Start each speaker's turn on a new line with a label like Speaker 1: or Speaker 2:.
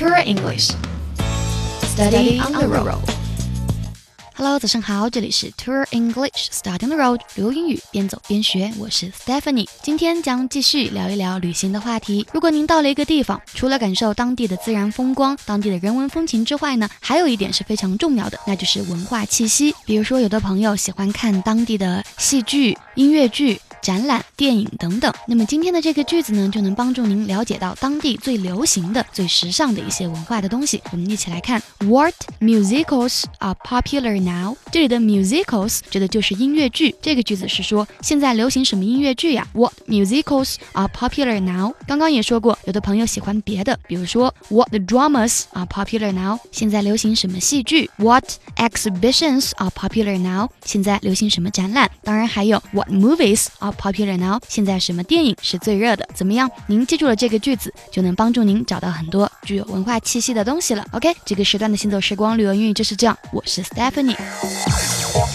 Speaker 1: Pure English. Study on the road. Hello，早上好，这里是 Tour English Study on the Road，留英语边走边学，我是 Stephanie。今天将继续聊一聊旅行的话题。如果您到了一个地方，除了感受当地的自然风光、当地的人文风情之外呢，还有一点是非常重要的，那就是文化气息。比如说，有的朋友喜欢看当地的戏剧、音乐剧。展览、电影等等。那么今天的这个句子呢，就能帮助您了解到当地最流行的、最时尚的一些文化的东西。我们一起来看，What musicals are popular now？这里的 musicals 指的就是音乐剧。这个句子是说现在流行什么音乐剧呀？What musicals are popular now？刚刚也说过，有的朋友喜欢别的，比如说 What dramas are popular now？现在流行什么戏剧？What exhibitions are popular now？现在流行什么展览？当然还有 What movies are Popular now，现在什么电影是最热的？怎么样？您记住了这个句子，就能帮助您找到很多具有文化气息的东西了。OK，这个时段的行走时光旅游英语就是这样。我是 Stephanie。Thank you.